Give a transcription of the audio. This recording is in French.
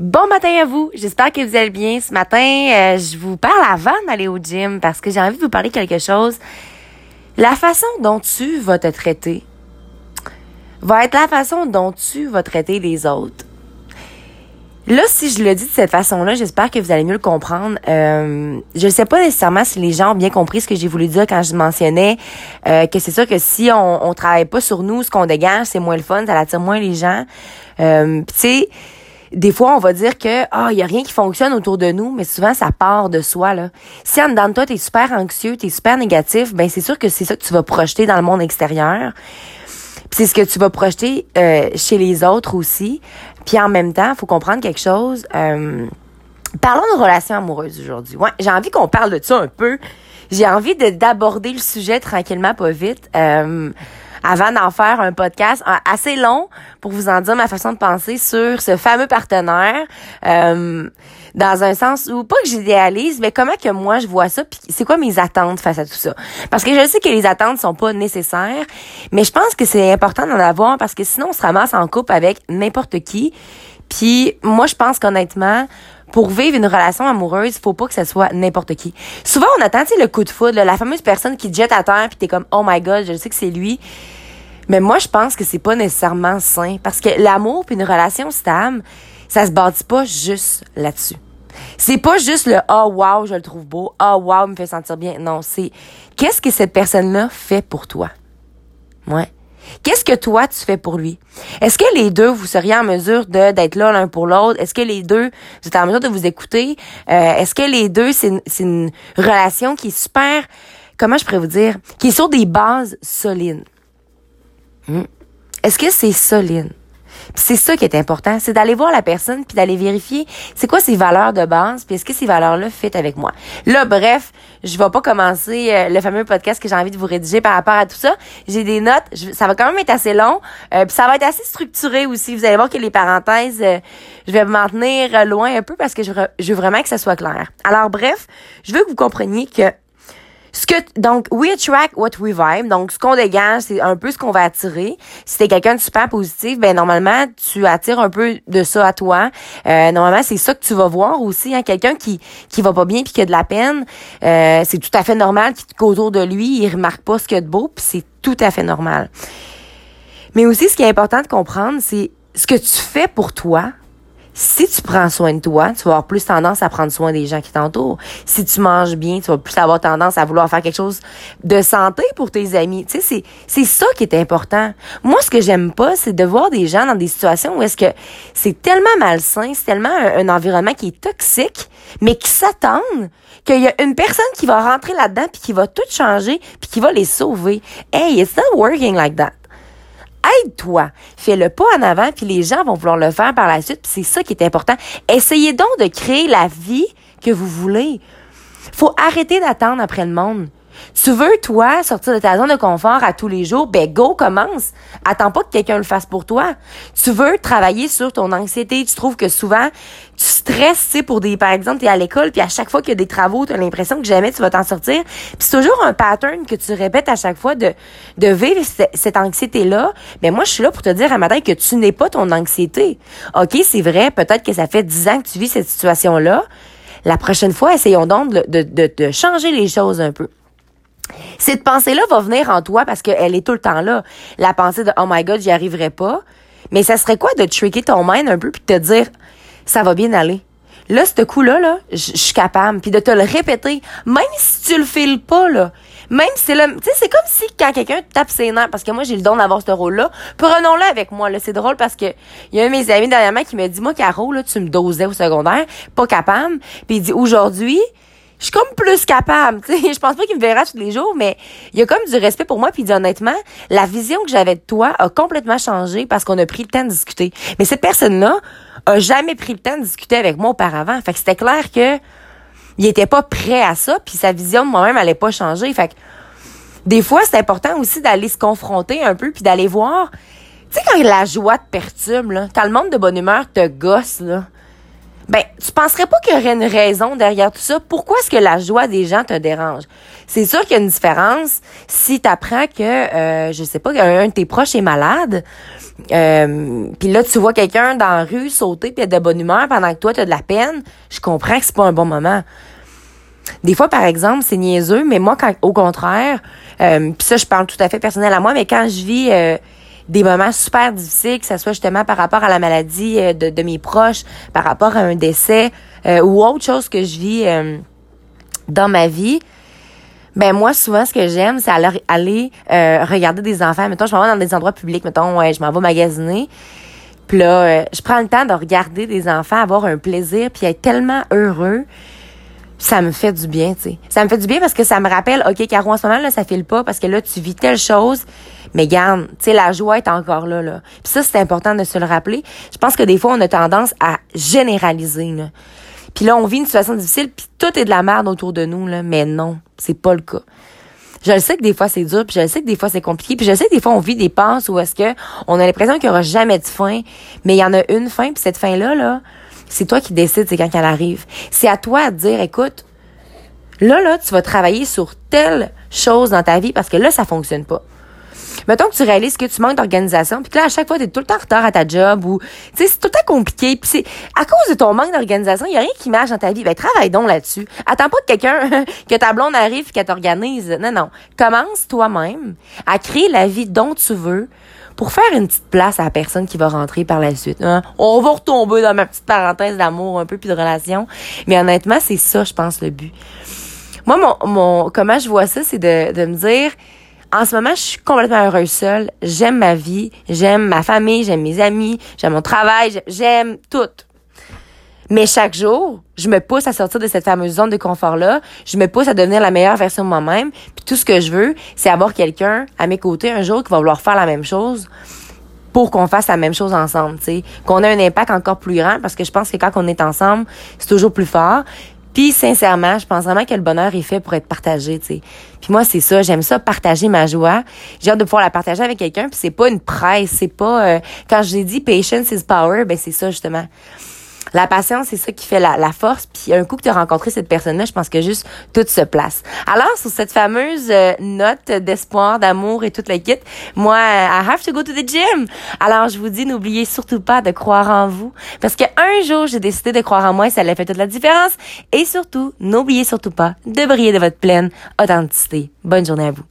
Bon matin à vous. J'espère que vous allez bien. Ce matin, euh, je vous parle avant d'aller au gym parce que j'ai envie de vous parler quelque chose. La façon dont tu vas te traiter va être la façon dont tu vas traiter les autres. Là, si je le dis de cette façon-là, j'espère que vous allez mieux le comprendre. Euh, je ne sais pas nécessairement si les gens ont bien compris ce que j'ai voulu dire quand je mentionnais euh, que c'est sûr que si on, on travaille pas sur nous, ce qu'on dégage, c'est moins le fun, ça attire moins les gens. Tu sais, des fois, on va dire que ah, il y a rien qui fonctionne autour de nous, mais souvent ça part de soi là. Si en dedans de toi, tu es super anxieux, tu es super négatif, ben c'est sûr que c'est ça que tu vas projeter dans le monde extérieur. c'est ce que tu vas projeter euh, chez les autres aussi. Puis en même temps, faut comprendre quelque chose. Euh, parlons de relations amoureuses aujourd'hui. Ouais, j'ai envie qu'on parle de ça un peu. J'ai envie d'aborder le sujet tranquillement, pas vite. Euh, avant d'en faire un podcast assez long pour vous en dire ma façon de penser sur ce fameux partenaire. Euh, dans un sens où pas que j'idéalise, mais comment que moi je vois ça, puis c'est quoi mes attentes face à tout ça? Parce que je sais que les attentes sont pas nécessaires, mais je pense que c'est important d'en avoir parce que sinon on se ramasse en couple avec n'importe qui. Puis moi je pense qu'honnêtement, pour vivre une relation amoureuse, faut pas que ce soit n'importe qui. Souvent, on attend, tu le coup de foudre, la fameuse personne qui te jette à terre puis t'es comme, oh my god, je sais que c'est lui. Mais moi, je pense que c'est pas nécessairement sain parce que l'amour puis une relation stable, ça se bâtit pas juste là-dessus. C'est pas juste le oh wow, je le trouve beau, oh wow, me fait sentir bien. Non, c'est qu'est-ce que cette personne-là fait pour toi? Ouais. Qu'est-ce que toi tu fais pour lui? Est-ce que les deux, vous seriez en mesure de d'être là l'un pour l'autre? Est-ce que les deux, vous êtes en mesure de vous écouter? Euh, est-ce que les deux, c'est une, relation qui est super, comment je pourrais vous dire, qui est sur des bases solides? Hmm. Est-ce que c'est solide? C'est ça qui est important, c'est d'aller voir la personne puis d'aller vérifier c'est quoi ses valeurs de base puis est-ce que ces valeurs-là fit avec moi. Là, bref, je vais pas commencer euh, le fameux podcast que j'ai envie de vous rédiger par rapport à tout ça. J'ai des notes, ça va quand même être assez long, euh, puis ça va être assez structuré aussi. Vous allez voir que les parenthèses, euh, je vais m'en tenir loin un peu parce que je, je veux vraiment que ça soit clair. Alors bref, je veux que vous compreniez que donc we attract what we vibe. Donc ce qu'on dégage, c'est un peu ce qu'on va attirer. Si t'es quelqu'un de super positif, ben normalement tu attires un peu de ça à toi. Euh, normalement c'est ça que tu vas voir aussi. Hein, quelqu'un qui qui va pas bien puis qui a de la peine, euh, c'est tout à fait normal qu'autour de lui il remarque pas ce qu'il y a de beau puis c'est tout à fait normal. Mais aussi ce qui est important de comprendre, c'est ce que tu fais pour toi si tu prends soin de toi, tu vas avoir plus tendance à prendre soin des gens qui t'entourent. Si tu manges bien, tu vas plus avoir tendance à vouloir faire quelque chose de santé pour tes amis. Tu sais, c'est, ça qui est important. Moi, ce que j'aime pas, c'est de voir des gens dans des situations où est-ce que c'est tellement malsain, c'est tellement un, environnement qui est toxique, mais qui s'attendent qu'il y a une personne qui va rentrer là-dedans puis qui va tout changer puis qui va les sauver. Hey, it's not working like that aide-toi. Fais le pas en avant, puis les gens vont vouloir le faire par la suite, puis c'est ça qui est important. Essayez donc de créer la vie que vous voulez. Faut arrêter d'attendre après le monde. Tu veux, toi, sortir de ta zone de confort à tous les jours? Ben, go, commence. Attends pas que quelqu'un le fasse pour toi. Tu veux travailler sur ton anxiété. Tu trouves que souvent, tu stresses, tu sais, pour des, par exemple, t'es à l'école, puis à chaque fois qu'il y a des travaux, t'as l'impression que jamais tu vas t'en sortir. Puis c'est toujours un pattern que tu répètes à chaque fois de, de vivre cette anxiété-là. Mais ben, moi, je suis là pour te dire à matin que tu n'es pas ton anxiété. OK, c'est vrai, peut-être que ça fait dix ans que tu vis cette situation-là. La prochaine fois, essayons donc de, de, de changer les choses un peu. Cette pensée-là va venir en toi parce qu'elle est tout le temps là. La pensée de Oh my God, j'y arriverai pas. Mais ça serait quoi de tricker ton mind un peu puis de te dire ça va bien aller? Là, ce coup-là, là, je suis capable. Puis de te le répéter, même si tu le files pas, là. Même si c'est le... Tu sais, c'est comme si quand quelqu'un tape ses nerfs, parce que moi, j'ai le don d'avoir ce rôle-là, prenons-le avec moi, là. C'est drôle parce que il y a un de mes amis dernièrement qui m'a dit, moi, Caro, tu me dosais au secondaire, pas capable. Puis il dit, aujourd'hui, je suis comme plus capable. Tu sais, je pense pas qu'il me verra tous les jours, mais il y a comme du respect pour moi. Puis honnêtement, la vision que j'avais de toi a complètement changé parce qu'on a pris le temps de discuter. Mais cette personne-là a jamais pris le temps de discuter avec moi auparavant. Fait que c'était clair que il était pas prêt à ça, puis sa vision de moi-même allait pas changer. Fait que des fois, c'est important aussi d'aller se confronter un peu, puis d'aller voir. Tu sais, quand la joie te perturbe, là, quand le monde de bonne humeur te gosse, là, ben, tu penserais pas qu'il y aurait une raison derrière tout ça? Pourquoi est-ce que la joie des gens te dérange? C'est sûr qu'il y a une différence si tu apprends que, euh, je sais pas, un de tes proches est malade, euh, puis là, tu vois quelqu'un dans la rue sauter puis être de bonne humeur pendant que toi, tu as de la peine, je comprends que c'est pas un bon moment. Des fois, par exemple, c'est niaiseux, mais moi, quand, au contraire, euh, puis ça, je parle tout à fait personnel à moi, mais quand je vis... Euh, des moments super difficiles, que ce soit justement par rapport à la maladie euh, de, de mes proches, par rapport à un décès euh, ou autre chose que je vis euh, dans ma vie. Ben moi souvent ce que j'aime c'est aller, aller regarder des enfants. Mettons je m'en vais dans des endroits publics, mettons ouais, je m'en vais magasiner. Puis là je prends le temps de regarder des enfants avoir un plaisir puis être tellement heureux ça me fait du bien, tu sais. Ça me fait du bien parce que ça me rappelle, OK, Caro, en ce moment, là, ça file pas parce que là, tu vis telle chose, mais garde, tu sais, la joie est encore là, là. Puis ça, c'est important de se le rappeler. Je pense que des fois, on a tendance à généraliser, là. Puis là, on vit une situation difficile, puis tout est de la merde autour de nous, là. Mais non, c'est pas le cas. Je le sais que des fois c'est dur, puis je le sais que des fois c'est compliqué, puis je sais que des fois on vit des passes où est-ce que on a l'impression qu'il y aura jamais de fin, mais il y en a une fin, puis cette fin là là, c'est toi qui décides, c'est quand elle arrive. C'est à toi de dire, écoute, là, là, tu vas travailler sur telle chose dans ta vie parce que là, ça fonctionne pas. Mettons que tu réalises que tu manques d'organisation, puis que là, à chaque fois, tu es tout le temps en retard à ta job, ou, tu sais, c'est tout le temps compliqué, puis c'est, à cause de ton manque d'organisation, il y a rien qui marche dans ta vie. Ben, travaille donc là-dessus. Attends pas que quelqu'un, que ta blonde arrive et qu'elle t'organise. Non, non. Commence toi-même à créer la vie dont tu veux, pour faire une petite place à la personne qui va rentrer par la suite. Hein. On va retomber dans ma petite parenthèse d'amour un peu puis de relation, mais honnêtement, c'est ça, je pense, le but. Moi, mon, mon comment je vois ça, c'est de, de me dire, en ce moment, je suis complètement heureuse seule. J'aime ma vie, j'aime ma famille, j'aime mes amis, j'aime mon travail, j'aime tout. Mais chaque jour, je me pousse à sortir de cette fameuse zone de confort-là. Je me pousse à devenir la meilleure version de moi-même. Puis tout ce que je veux, c'est avoir quelqu'un à mes côtés un jour qui va vouloir faire la même chose pour qu'on fasse la même chose ensemble, tu sais, qu'on ait un impact encore plus grand parce que je pense que quand on est ensemble, c'est toujours plus fort. Puis sincèrement, je pense vraiment que le bonheur est fait pour être partagé, tu sais. Puis moi, c'est ça, j'aime ça partager ma joie. J'ai hâte de pouvoir la partager avec quelqu'un, puis c'est pas une presse, c'est pas euh, quand j'ai dit patience is power, ben c'est ça justement. La patience, c'est ça qui fait la, force. Puis un coup que tu as rencontré cette personne-là, je pense que juste tout se place. Alors, sur cette fameuse euh, note d'espoir, d'amour et toute la kit, moi, I have to go to the gym. Alors, je vous dis, n'oubliez surtout pas de croire en vous. Parce qu'un jour, j'ai décidé de croire en moi et ça a fait toute la différence. Et surtout, n'oubliez surtout pas de briller de votre pleine authenticité. Bonne journée à vous.